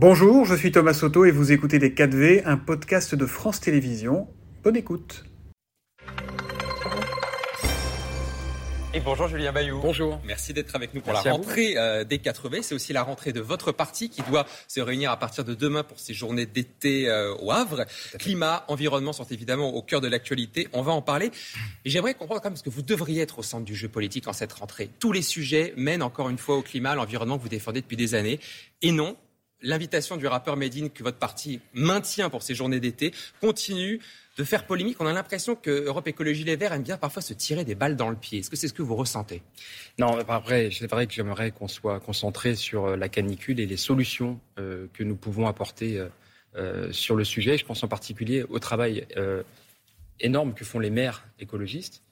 Bonjour, je suis Thomas Soto et vous écoutez Les 4V, un podcast de France Télévisions. Bonne écoute. Et bonjour Julien Bayou. Bonjour. Merci d'être avec nous pour la rentrée euh, des 4V. C'est aussi la rentrée de votre parti qui doit se réunir à partir de demain pour ces journées d'été euh, au Havre. Climat, environnement sont évidemment au cœur de l'actualité. On va en parler. Et j'aimerais comprendre quand même parce que vous devriez être au centre du jeu politique en cette rentrée. Tous les sujets mènent encore une fois au climat, à l'environnement que vous défendez depuis des années. Et non, l'invitation du rappeur Medine que votre parti maintient pour ces journées d'été continue de faire polémique. On a l'impression que Europe Écologie Les Verts aime bien parfois se tirer des balles dans le pied. Est-ce que c'est ce que vous ressentez? Non, après, c'est vrai que j'aimerais qu'on soit concentré sur euh, la canicule et les solutions euh, que nous pouvons apporter euh, sur le sujet. Je pense en particulier au travail énorme que font les maires écologistes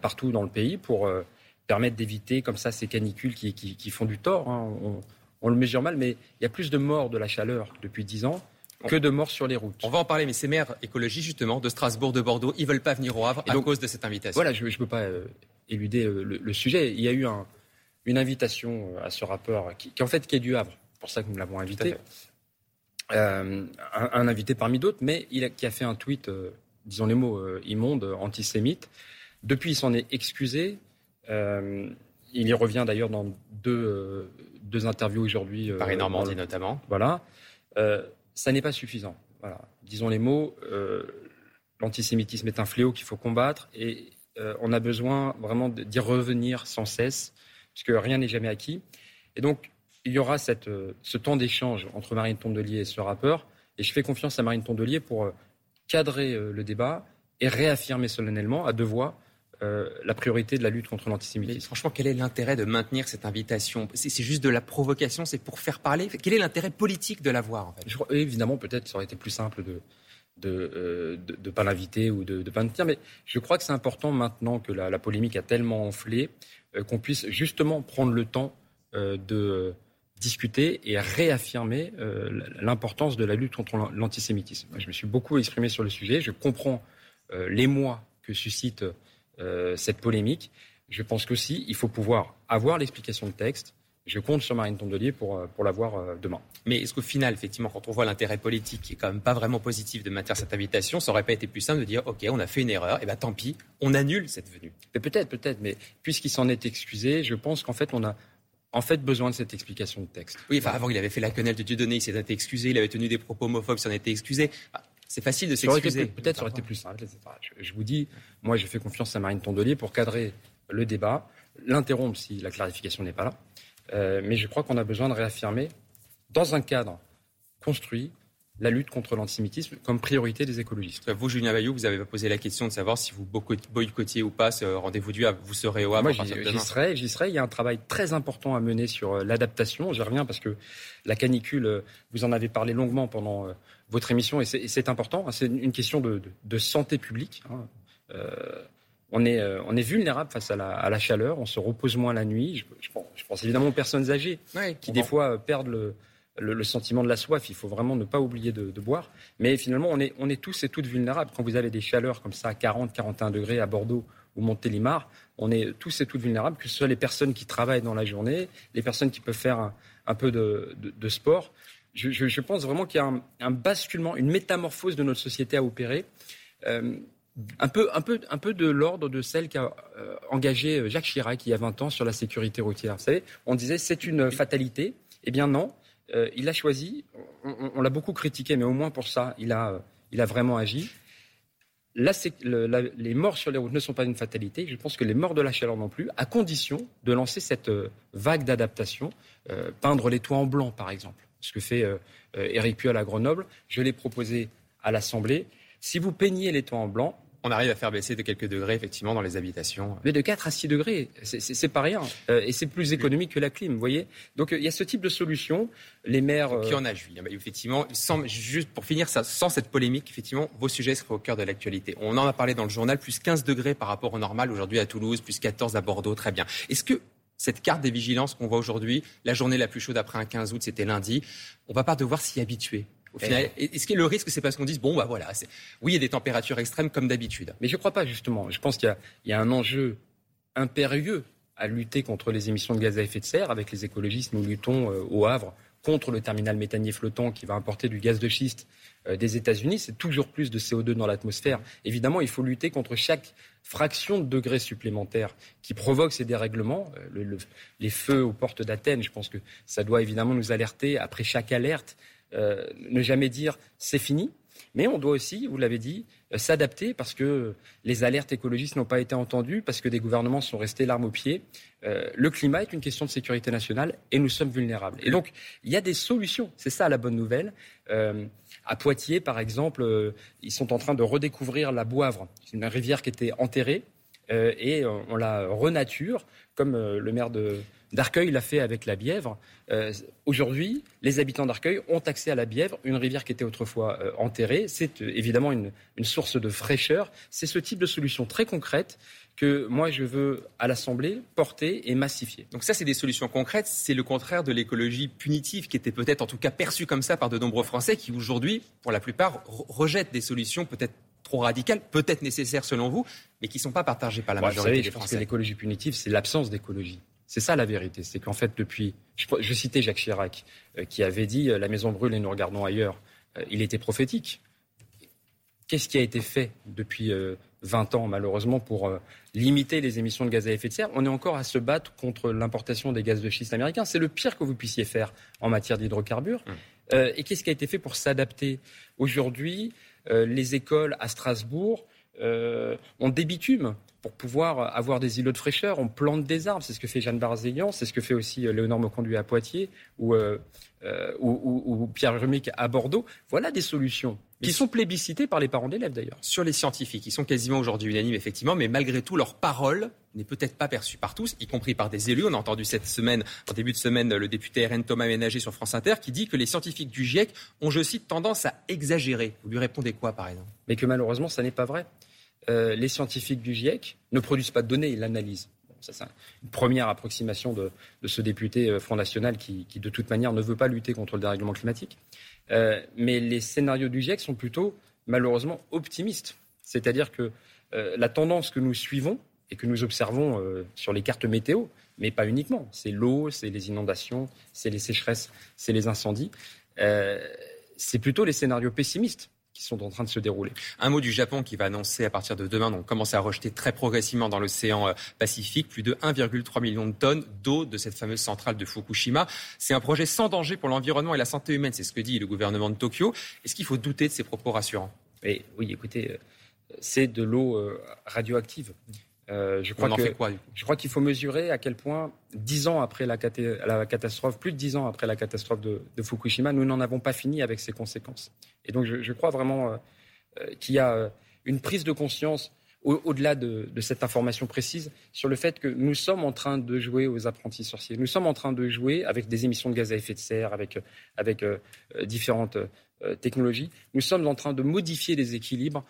partout dans le pays pour permettre d'éviter comme ça ces canicules qui, font du tort. Hein. On, on le mesure mal, mais il y a plus de morts de la chaleur depuis dix ans que de morts sur les routes. On va en parler, mais ces maires écologistes, justement, de Strasbourg, de Bordeaux, ils veulent pas venir au Havre à cause de cette invitation. Voilà, je ne peux pas euh, éluder euh, le, sujet. Il y a eu une invitation euh, à ce rappeur, qui, en fait qui est du Havre, pour ça que nous l'avons invité. un, invité parmi d'autres, mais il qui a fait un tweet, disons les mots, immonde, antisémite. Depuis, il s'en est excusé. Il y revient d'ailleurs dans deux, deux interviews aujourd'hui. Paris-Normandie notamment. Voilà ça n'est pas suffisant. Voilà. Disons les mots, euh, l'antisémitisme est un fléau qu'il faut combattre et euh, on a besoin vraiment d'y revenir sans cesse, puisque rien n'est jamais acquis. Et donc, il y aura cette, euh, ce temps d'échange entre Marine Tondelier et ce rappeur, et je fais confiance à Marine Tondelier pour cadrer le débat et réaffirmer solennellement à deux voix euh, la priorité de la lutte contre l'antisémitisme. Franchement, quel est l'intérêt de maintenir cette invitation? C'est juste de la provocation, c'est pour faire parler? Quel est l'intérêt politique de l'avoir en fait? Évidemment, peut-être ça aurait été plus simple de de ne euh, pas l'inviter ou de ne pas le dire, mais je crois que c'est important maintenant que la, polémique a tellement enflé euh, qu'on puisse justement prendre le temps de discuter et réaffirmer l'importance de la lutte contre l'antisémitisme. Je me suis beaucoup exprimé sur le sujet, je comprends l'émoi que suscite euh, cette polémique. Je pense qu'aussi, il faut pouvoir avoir l'explication de texte. Je compte sur Marine Tondelier pour, euh, pour l'avoir euh, demain. Mais est-ce qu'au final, effectivement, quand on voit l'intérêt politique qui est quand même pas vraiment positif de maintenir cette invitation, ça aurait pas été plus simple de dire, OK, on a fait une erreur, et bien tant pis, on annule cette venue Peut-être, peut-être, mais puisqu'il s'en est excusé, je pense qu'en fait, on a en fait besoin de cette explication de texte. Oui, enfin, avant, il avait fait la quenelle de Dieudonné, il s'était excusé, il avait tenu des propos homophobes, il s'en était excusé. C'est facile de s'excuser. Peut-être ça aurait été plus simple, Je, vous dis, moi, je fais confiance à Marine Tondelier pour cadrer le débat, l'interrompre si la clarification n'est pas là. Euh, mais je crois qu'on a besoin de réaffirmer, dans un cadre construit, la lutte contre l'antisémitisme comme priorité des écologistes. Vous, Julien Bayou, vous avez posé la question de savoir si vous boycottiez ou pas ce rendez-vous du Havre. Vous serez au Havre Moi, j'y serai, j'y serai. Il y a un travail très important à mener sur euh, l'adaptation. J'y reviens parce que la canicule, euh, vous en avez parlé longuement pendant euh, votre émission et c'est important. C'est une question de, santé publique. Hein. on est, on est vulnérable face à la, chaleur, on se repose moins la nuit. Je, pense, évidemment aux personnes âgées qui, des fois, perdent le, le, sentiment de la soif. Il faut vraiment ne pas oublier de, boire. Mais finalement, on est, on est tous et toutes vulnérables. Quand vous avez des chaleurs comme ça à 40, 41 degrés à Bordeaux ou Montélimar, on est tous et toutes vulnérables, que ce soit les personnes qui travaillent dans la journée, les personnes qui peuvent faire un, peu de, sport. Je, pense vraiment qu'il y a un, basculement, une métamorphose de notre société à opérer. Euh, un peu, un, peu, un peu de l'ordre de celle qu'a euh, engagé Jacques Chirac il y a 20 ans sur la sécurité routière. Vous savez, on disait c'est une fatalité. Eh bien non, euh, il a choisi, on, l'a beaucoup critiqué, mais au moins pour ça, il a, il a vraiment agi. les morts sur les routes ne sont pas une fatalité. Je pense que les morts de la chaleur non plus, à condition de lancer cette euh, vague d'adaptation, euh, peindre les toits en blanc, par exemple, ce que fait Éric Puyol à Grenoble. Je l'ai proposé à l'Assemblée. Si vous peignez les toits en blanc, on arrive à faire baisser de quelques degrés, effectivement, dans les habitations. Mais de 4 à 6 degrés, c'est pas rien. Euh, et c'est plus économique que la clim, vous voyez Donc il y a ce type de solution. Les maires. Qui en a, Julien Effectivement, sans, juste pour finir, ça, sans cette polémique, effectivement, vos sujets seraient au cœur de l'actualité. On en a parlé dans le journal, plus 15 degrés par rapport au normal aujourd'hui à Toulouse, plus 14 à Bordeaux, très bien. Est-ce que cette carte des vigilances qu'on voit aujourd'hui, la journée la plus chaude après un 15 août, c'était lundi, on va pas devoir s'y habituer? Au final, est-ce que le risque, c'est parce qu'on dise, bon, bah voilà, oui, il y a des températures extrêmes comme d'habitude. Mais je ne crois pas, justement. Je pense qu'il y, a un enjeu impérieux à lutter contre les émissions de gaz à effet de serre. Avec les écologistes, nous luttons euh, au Havre contre le terminal méthanier flottant qui va importer du gaz de schiste euh, des États-Unis, c'est toujours plus de CO2 dans l'atmosphère. Évidemment, il faut lutter contre chaque fraction de degré supplémentaire qui provoque ces dérèglements. Euh, les feux aux portes d'Athènes, je pense que ça doit évidemment nous alerter après chaque alerte. Euh, ne jamais dire c'est fini, mais on doit aussi, vous l'avez dit, euh, s'adapter parce que les alertes écologistes n'ont pas été entendues, parce que des gouvernements sont restés l'arme au pied. Euh, le climat est une question de sécurité nationale et nous sommes vulnérables. Et donc, il y a des solutions. C'est ça la bonne nouvelle. À Poitiers, par exemple, ils sont en train de redécouvrir la Boivre, une rivière qui était enterrée, et on la renature, comme le maire de, d'Arcueil l'a fait avec la Bièvre. Euh, aujourd'hui, les habitants d'Arcueil ont accès à la Bièvre, une rivière qui était autrefois euh, enterrée. C'est euh, évidemment une, source de fraîcheur. C'est ce type de solution très concrète que moi je veux à l'Assemblée porter et massifier. Donc ça, c'est des solutions concrètes. C'est le contraire de l'écologie punitive qui était peut-être en tout cas perçue comme ça par de nombreux Français qui aujourd'hui, pour la plupart, rejettent des solutions peut-être trop radicales, peut-être nécessaires selon vous, mais qui ne sont pas partagées par la majorité des Français. Je pense que l'écologie punitive, c'est l'absence d'écologie. C'est ça la vérité. C'est qu'en fait, depuis. Je, citais Jacques Chirac, euh, qui avait dit euh, La maison brûle et nous regardons ailleurs. Euh, il était prophétique. Qu'est-ce qui a été fait depuis 20 ans, malheureusement, pour limiter les émissions de gaz à effet de serre? On est encore à se battre contre l'importation des gaz de schiste américains. C'est le pire que vous puissiez faire en matière d'hydrocarbures. Mmh. et qu'est-ce qui a été fait pour s'adapter? Aujourd'hui, les écoles à Strasbourg ont des bitumes pour pouvoir avoir des îlots de fraîcheur, on plante des arbres. C'est ce que fait Jeanne Barzélian, c'est ce que fait aussi euh, Léonore Moconduit à Poitiers ou, euh, euh, ou, Pierre Rumic à Bordeaux. Voilà des solutions qui sont plébiscitées par les parents d'élèves d'ailleurs. Sur les scientifiques, ils sont quasiment aujourd'hui unanimes effectivement, mais malgré tout, leur parole n'est peut-être pas perçue par tous, y compris par des élus. On a entendu cette semaine, en début de semaine, le député RN Thomas Ménager sur France Inter qui dit que les scientifiques du GIEC ont, je cite, tendance à exagérer. Vous lui répondez quoi par exemple? Mais que malheureusement, ça n'est pas vrai. Euh, les scientifiques du GIEC ne produisent pas de données, ils l'analysent. c'est une première approximation de, ce député euh, Front National qui, de toute manière, ne veut pas lutter contre le dérèglement climatique. Euh, mais les scénarios du GIEC sont plutôt, malheureusement, optimistes. C'est-à-dire que la tendance que nous suivons et que nous observons sur les cartes météo, mais pas uniquement, c'est l'eau, c'est les inondations, c'est les sécheresses, c'est les incendies, c'est plutôt les scénarios pessimistes qui sont en train de se dérouler. Un mot du Japon qui va annoncer à partir de demain, donc commencer à rejeter très progressivement dans l'océan euh, Pacifique plus de 1,3 million de tonnes d'eau de cette fameuse centrale de Fukushima. C'est un projet sans danger pour l'environnement et la santé humaine, c'est ce que dit le gouvernement de Tokyo. Est-ce qu'il faut douter de ces propos rassurants? Oui, écoutez, euh, c'est de l'eau euh, radioactive. Euh, je crois On en fait quoi Je crois qu'il faut mesurer à quel point, dix ans après la, catastrophe, plus de dix ans après la catastrophe de, Fukushima, nous n'en avons pas fini avec ses conséquences. Et donc, je, crois vraiment euh, euh, qu'il y a une prise de conscience au-delà de, cette information précise sur le fait que nous sommes en train de jouer aux apprentis sorciers. Nous sommes en train de jouer avec des émissions de gaz à effet de serre, avec, avec différentes technologies. Nous sommes en train de modifier les équilibres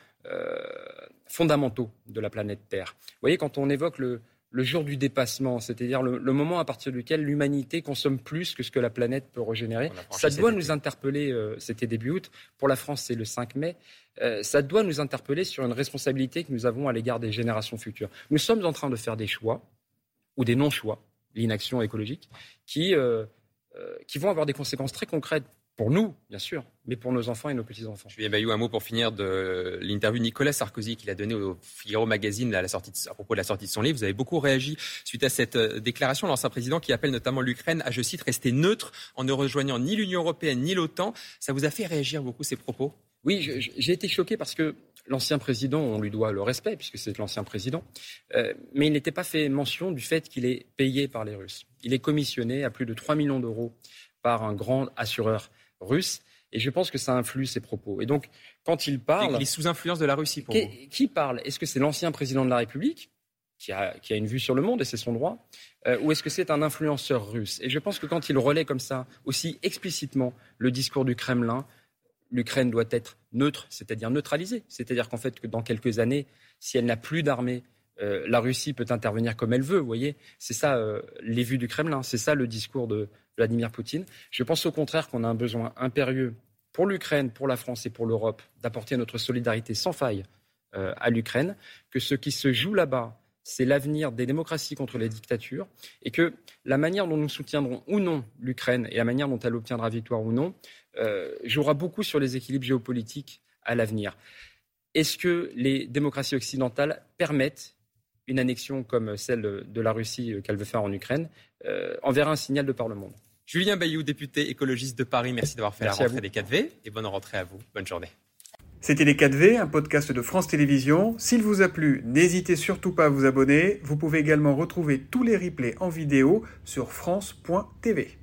fondamentaux de la planète Terre. Vous voyez, quand on évoque le, jour du dépassement, c'est-à-dire le, moment à partir duquel l'humanité consomme plus que ce que la planète peut régénérer, ça doit nous interpeller, euh, c'était début août, pour la France c'est le 5 mai, euh, ça doit nous interpeller sur une responsabilité que nous avons à l'égard des générations futures. Nous sommes en train de faire des choix, ou des non-choix, l'inaction écologique, qui, euh, qui vont avoir des conséquences très concrètes pour nous, bien sûr, mais pour nos enfants et nos petits-enfants. Julien Bayou, un mot pour finir de l'interview de Nicolas Sarkozy qu'il a donnée au Figaro Magazine à, la sortie à propos de la sortie de son livre. Vous avez beaucoup réagi suite à cette euh, déclaration. L'ancien président qui appelle notamment l'Ukraine à, je cite, rester neutre en ne rejoignant ni l'Union européenne ni l'OTAN. Ça vous a fait réagir beaucoup ces propos? Oui, j'ai été choqué parce que l'ancien président, on lui doit le respect puisque c'est l'ancien président, euh, mais il n'était pas fait mention du fait qu'il est payé par les Russes. Il est commissionné à plus de 3 millions d'euros par un grand assureur russe. Et je pense que ça influe ses propos. Et donc, quand il parle. il est sous influence de la Russie pour qui, Qui parle? Est-ce que c'est l'ancien président de la République qui a, qui a, une vue sur le monde et c'est son droit euh, Ou est-ce que c'est un influenceur russe? Et je pense que quand il relaie comme ça, aussi explicitement, le discours du Kremlin, l'Ukraine doit être neutre, c'est-à-dire neutralisée. C'est-à-dire qu'en fait, que dans quelques années, si elle n'a plus d'armée, euh, la Russie peut intervenir comme elle veut. Vous voyez, c'est ça euh, les vues du Kremlin, c'est ça le discours de, Vladimir Poutine. Je pense au contraire qu'on a un besoin impérieux pour l'Ukraine, pour la France et pour l'Europe d'apporter notre solidarité sans faille euh, à l'Ukraine, que ce qui se joue là-bas, c'est l'avenir des démocraties contre les dictatures et que la manière dont nous soutiendrons ou non l'Ukraine et la manière dont elle obtiendra victoire ou non jouera beaucoup sur les équilibres géopolitiques à l'avenir. Est-ce que les démocraties occidentales permettent une annexion comme celle de la Russie qu'elle veut faire en Ukraine euh, enverra un signal de par le monde Julien Bayou, député écologiste de Paris, merci d'avoir fait la rentrée des 4V et bonne rentrée à vous. Bonne journée. C'était Les 4V, un podcast de France Télévisions. S'il vous a plu, n'hésitez surtout pas à vous abonner. Vous pouvez également retrouver tous les replays en vidéo sur France.tv.